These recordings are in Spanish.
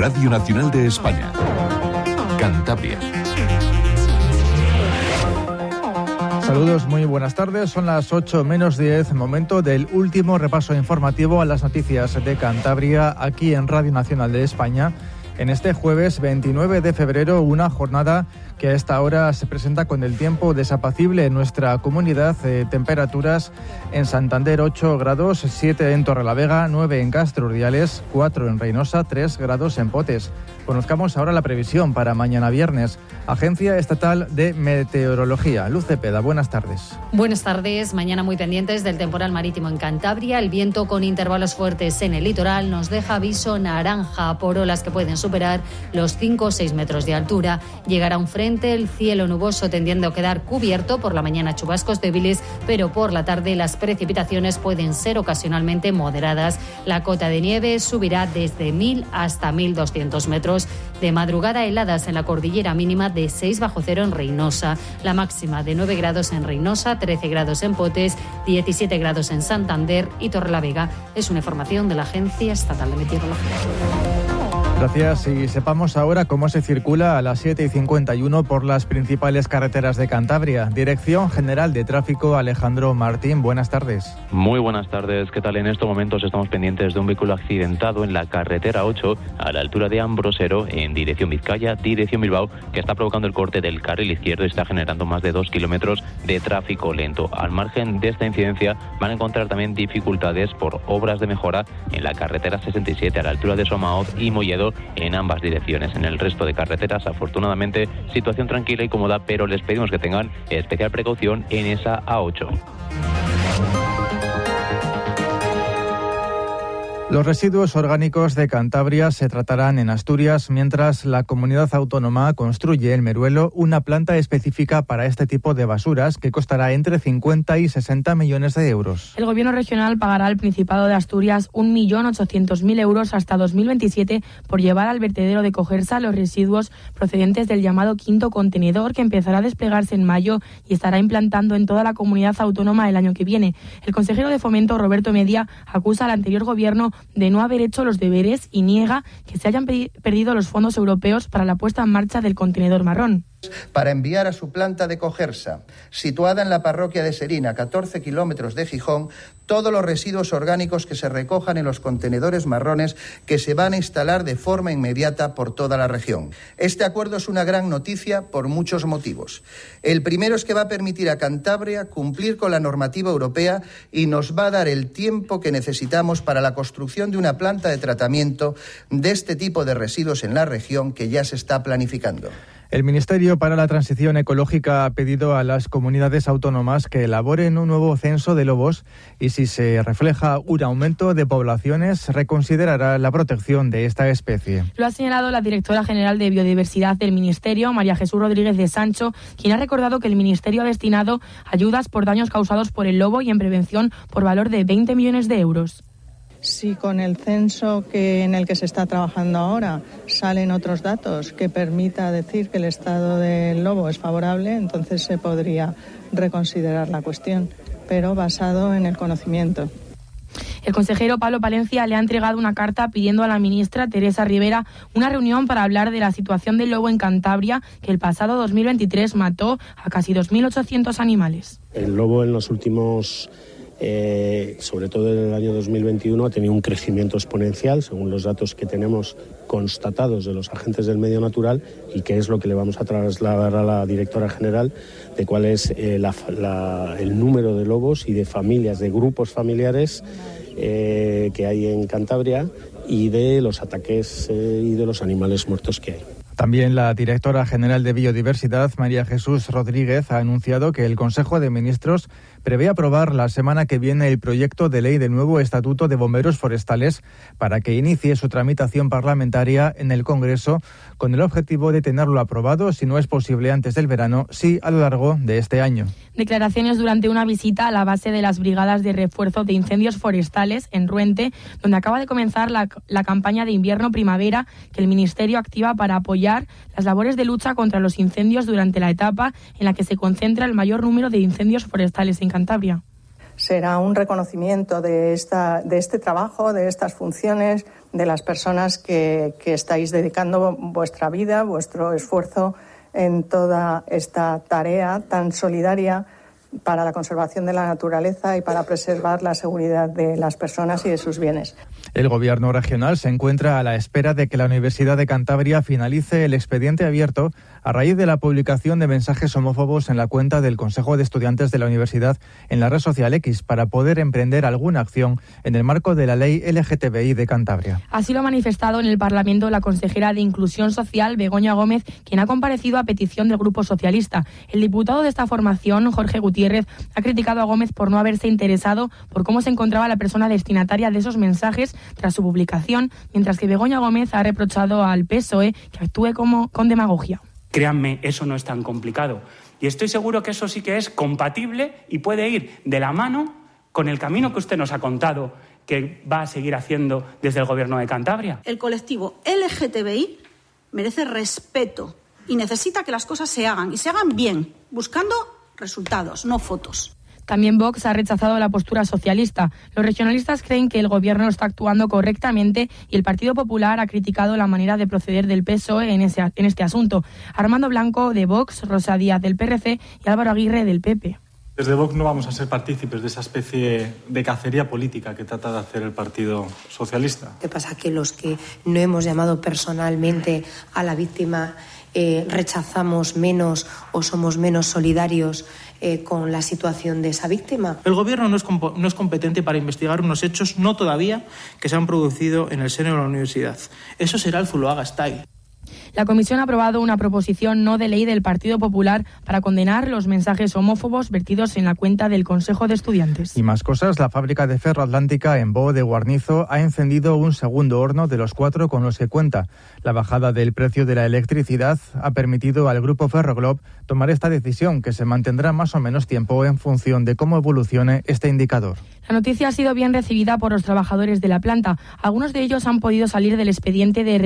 Radio Nacional de España. Cantabria. Saludos, muy buenas tardes. Son las 8 menos 10, momento del último repaso informativo a las noticias de Cantabria aquí en Radio Nacional de España. En este jueves 29 de febrero, una jornada que a esta hora se presenta con el tiempo desapacible en nuestra comunidad. Eh, temperaturas en Santander 8 grados, 7 en Torrelavega, 9 en Castro Urdiales, 4 en Reynosa, 3 grados en Potes. Conozcamos ahora la previsión para mañana viernes. Agencia Estatal de Meteorología. Luz Cepeda, buenas tardes. Buenas tardes. Mañana muy pendientes del temporal marítimo en Cantabria. El viento con intervalos fuertes en el litoral nos deja aviso naranja por olas que pueden superar los 5 o 6 metros de altura. Llegará un frente, el cielo nuboso tendiendo a quedar cubierto. Por la mañana chubascos débiles, pero por la tarde las precipitaciones pueden ser ocasionalmente moderadas. La cota de nieve subirá desde 1.000 hasta 1.200 metros. De madrugada heladas en la cordillera mínima de 6 bajo cero en Reynosa, la máxima de 9 grados en Reynosa, 13 grados en Potes, 17 grados en Santander y Torrelavega. Es una información de la Agencia Estatal de Meteorología. Gracias y sepamos ahora cómo se circula a las 7 y 51 por las principales carreteras de Cantabria. Dirección General de Tráfico Alejandro Martín, buenas tardes. Muy buenas tardes, ¿qué tal? En estos momentos estamos pendientes de un vehículo accidentado en la carretera 8 a la altura de Ambrosero en dirección Vizcaya, dirección Bilbao, que está provocando el corte del carril izquierdo y está generando más de dos kilómetros de tráfico lento. Al margen de esta incidencia van a encontrar también dificultades por obras de mejora en la carretera 67 a la altura de Somaoz y Molledo en ambas direcciones. En el resto de carreteras, afortunadamente, situación tranquila y cómoda, pero les pedimos que tengan especial precaución en esa A8. Los residuos orgánicos de Cantabria se tratarán en Asturias mientras la comunidad autónoma construye en Meruelo una planta específica para este tipo de basuras que costará entre 50 y 60 millones de euros. El gobierno regional pagará al Principado de Asturias 1.800.000 euros hasta 2027 por llevar al vertedero de Cogersa los residuos procedentes del llamado quinto contenedor que empezará a desplegarse en mayo y estará implantando en toda la comunidad autónoma el año que viene. El consejero de Fomento, Roberto Media, acusa al anterior gobierno de no haber hecho los deberes y niega que se hayan perdido los fondos europeos para la puesta en marcha del contenedor marrón. Para enviar a su planta de Cogersa, situada en la parroquia de Serina, 14 kilómetros de Gijón, todos los residuos orgánicos que se recojan en los contenedores marrones que se van a instalar de forma inmediata por toda la región. Este acuerdo es una gran noticia por muchos motivos. El primero es que va a permitir a Cantabria cumplir con la normativa europea y nos va a dar el tiempo que necesitamos para la construcción de una planta de tratamiento de este tipo de residuos en la región que ya se está planificando. El Ministerio para la Transición Ecológica ha pedido a las comunidades autónomas que elaboren un nuevo censo de lobos y si se refleja un aumento de poblaciones, reconsiderará la protección de esta especie. Lo ha señalado la directora general de Biodiversidad del Ministerio, María Jesús Rodríguez de Sancho, quien ha recordado que el Ministerio ha destinado ayudas por daños causados por el lobo y en prevención por valor de 20 millones de euros. Si con el censo que en el que se está trabajando ahora salen otros datos que permita decir que el estado del lobo es favorable, entonces se podría reconsiderar la cuestión, pero basado en el conocimiento. El consejero Pablo Palencia le ha entregado una carta pidiendo a la ministra Teresa Rivera una reunión para hablar de la situación del lobo en Cantabria, que el pasado 2023 mató a casi 2.800 animales. El lobo en los últimos eh, sobre todo en el año 2021, ha tenido un crecimiento exponencial, según los datos que tenemos constatados de los agentes del medio natural, y que es lo que le vamos a trasladar a la directora general de cuál es eh, el número de lobos y de familias, de grupos familiares eh, que hay en Cantabria y de los ataques y de los animales muertos que hay. También la directora general de Biodiversidad, María Jesús Rodríguez, ha anunciado que el Consejo de Ministros prevé aprobar la semana que viene el proyecto de ley del nuevo Estatuto de Bomberos Forestales para que inicie su tramitación parlamentaria en el Congreso con el objetivo de tenerlo aprobado, si no es posible antes del verano, sí a lo largo de este año. Declaraciones durante una visita a la base de las brigadas de refuerzo de incendios forestales en Ruente, donde acaba de comenzar la, la campaña de invierno-primavera que el Ministerio activa para apoyar las labores de lucha contra los incendios durante la etapa en la que se concentra el mayor número de incendios forestales en Será un reconocimiento de, esta, de este trabajo, de estas funciones, de las personas que estáis dedicando vuestra vida, vuestro esfuerzo en toda esta tarea tan solidaria para la conservación de la naturaleza y para preservar la seguridad de las personas y de sus bienes. El Gobierno regional se encuentra a la espera de que la Universidad de Cantabria finalice el expediente abierto a raíz de la publicación de mensajes homófobos en la cuenta del Consejo de Estudiantes de la Universidad en la red social X para poder emprender alguna acción en el marco de la ley LGTBI de Cantabria. Así lo ha manifestado en el Parlamento la consejera de Inclusión Social, Begoña Gómez, quien ha comparecido a petición del Grupo Socialista. El diputado de esta formación, Jorge Gutiérrez, ha criticado a Gómez por no haberse interesado por cómo se encontraba la persona destinataria de esos mensajes tras su publicación, mientras que Begoña Gómez ha reprochado al PSOE que actúe como con demagogia. Créanme, eso no es tan complicado. Y estoy seguro que eso sí que es compatible y puede ir de la mano con el camino que usted nos ha contado que va a seguir haciendo desde el Gobierno de Cantabria. El colectivo LGTBI merece respeto y necesita que las cosas se hagan y se hagan bien, buscando resultados, no fotos. También Vox ha rechazado la postura socialista. Los regionalistas creen que el Gobierno está actuando correctamente y el Partido Popular ha criticado la manera de proceder del PSOE en, ese, en este asunto. Armando Blanco de Vox, Rosa Díaz del PRC y Álvaro Aguirre del PP. Desde Vox no vamos a ser partícipes de esa especie de cacería política que trata de hacer el Partido Socialista. ¿Qué pasa? Que los que no hemos llamado personalmente a la víctima eh, rechazamos menos o somos menos solidarios eh, con la situación de esa víctima. El Gobierno no es, no es competente para investigar unos hechos no todavía que se han producido en el seno de la universidad. Eso será el Zuloaga Style. La Comisión ha aprobado una proposición no de ley del Partido Popular para condenar los mensajes homófobos vertidos en la cuenta del Consejo de Estudiantes. Y más cosas, la fábrica de ferro atlántica en Bo de Guarnizo ha encendido un segundo horno de los cuatro con los que cuenta. La bajada del precio de la electricidad ha permitido al grupo Ferroglob tomar esta decisión que se mantendrá más o menos tiempo en función de cómo evolucione este indicador. La noticia ha sido bien recibida por los trabajadores de la planta. Algunos de ellos han podido salir del expediente de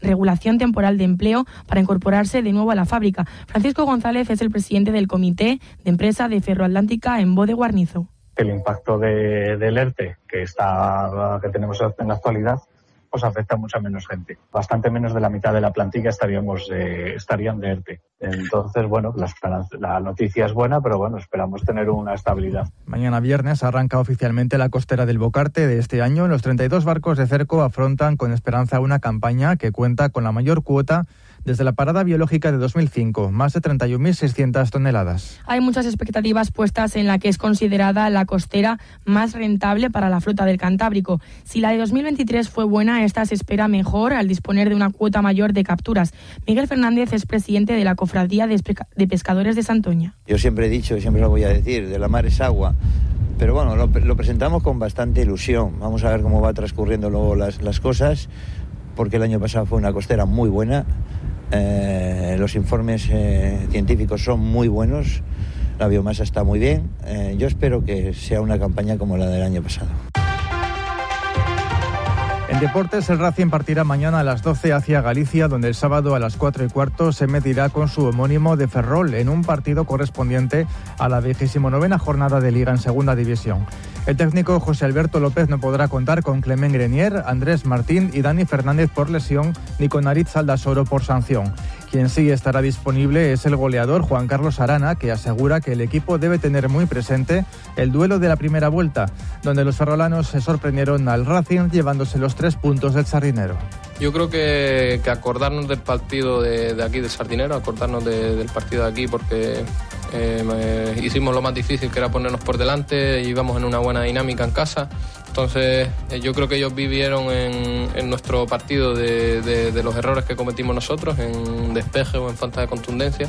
regulación temporal de empleo para incorporarse de nuevo a la fábrica. Francisco González es el presidente del comité de empresa de Ferroatlántica en Bode Guarnizo. El impacto de, del ERTE que, está, que tenemos en la actualidad pues afecta a mucha menos gente. Bastante menos de la mitad de la plantilla estaríamos, eh, estarían de ERTE. Entonces, bueno, la, la, noticia es buena, pero bueno, esperamos tener una estabilidad. Mañana viernes arranca oficialmente la costera del Bocarte de este año. Los 32 barcos de cerco afrontan con esperanza una campaña que cuenta con la mayor cuota desde la parada biológica de 2005, más de 31.600 toneladas. Hay muchas expectativas puestas en la que es considerada la costera más rentable para la flota del Cantábrico. Si la de 2023 fue buena, esta se espera mejor al disponer de una cuota mayor de capturas. Miguel Fernández es presidente de la Cofradía de Pescadores de Santoña. Yo siempre he dicho y siempre lo voy a decir, de la mar es agua. Pero bueno, lo, lo presentamos con bastante ilusión. Vamos a ver cómo va transcurriendo luego las, las cosas, porque el año pasado fue una costera muy buena eh, los informes eh, científicos son muy buenos, la biomasa está muy bien. Eh, yo espero que sea una campaña como la del año pasado. En deportes, el Racing partirá mañana a las 12 hacia Galicia, donde el sábado a las 4 y cuarto se medirá con su homónimo de Ferrol en un partido correspondiente a la 29 jornada de Liga en Segunda División. El técnico José Alberto López no podrá contar con Clemen Grenier, Andrés Martín y Dani Fernández por lesión, ni con Aritz Aldasoro por sanción. Quien sí estará disponible es el goleador Juan Carlos Arana, que asegura que el equipo debe tener muy presente el duelo de la primera vuelta, donde los ferrolanos se sorprendieron al Racing llevándose los tres puntos del Sardinero. Yo creo que, acordarnos del partido de, aquí del Sardinero, acordarnos del partido de aquí, porque eh, hicimos lo más difícil que era ponernos por delante, íbamos en una buena dinámica en casa. Entonces eh, yo creo que ellos vivieron en, nuestro partido de, los errores que cometimos nosotros, en despeje o en falta de contundencia,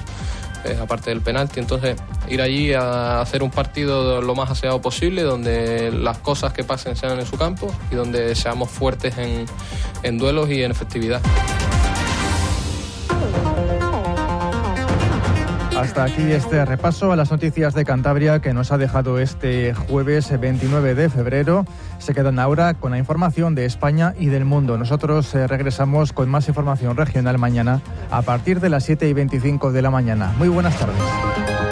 eh, aparte del penalti. Entonces ir allí a hacer un partido lo más aseado posible, donde las cosas que pasen sean en su campo y donde seamos fuertes en duelos y en efectividad. Hasta aquí este repaso a las noticias de Cantabria que nos ha dejado este jueves 29 de febrero. Se quedan ahora con la información de España y del mundo. Nosotros eh, regresamos con más información regional mañana a partir de las 7 y 25 de la mañana. Muy buenas tardes.